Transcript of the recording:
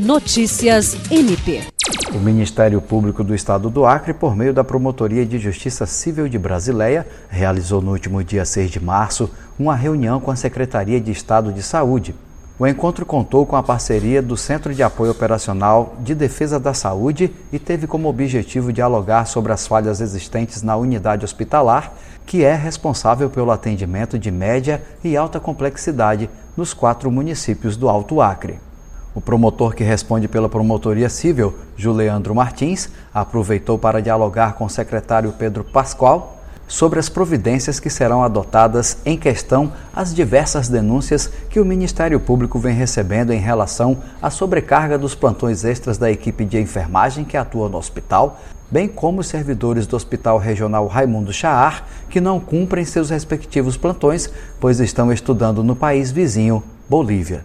Notícias MP. O Ministério Público do Estado do Acre, por meio da Promotoria de Justiça Civil de Brasileia, realizou no último dia 6 de março uma reunião com a Secretaria de Estado de Saúde. O encontro contou com a parceria do Centro de Apoio Operacional de Defesa da Saúde e teve como objetivo dialogar sobre as falhas existentes na unidade hospitalar, que é responsável pelo atendimento de média e alta complexidade nos quatro municípios do Alto Acre. O promotor que responde pela Promotoria Civil, Juliandro Martins, aproveitou para dialogar com o secretário Pedro Pascoal sobre as providências que serão adotadas em questão às diversas denúncias que o Ministério Público vem recebendo em relação à sobrecarga dos plantões extras da equipe de enfermagem que atua no hospital, bem como os servidores do Hospital Regional Raimundo Chaar, que não cumprem seus respectivos plantões, pois estão estudando no país vizinho, Bolívia.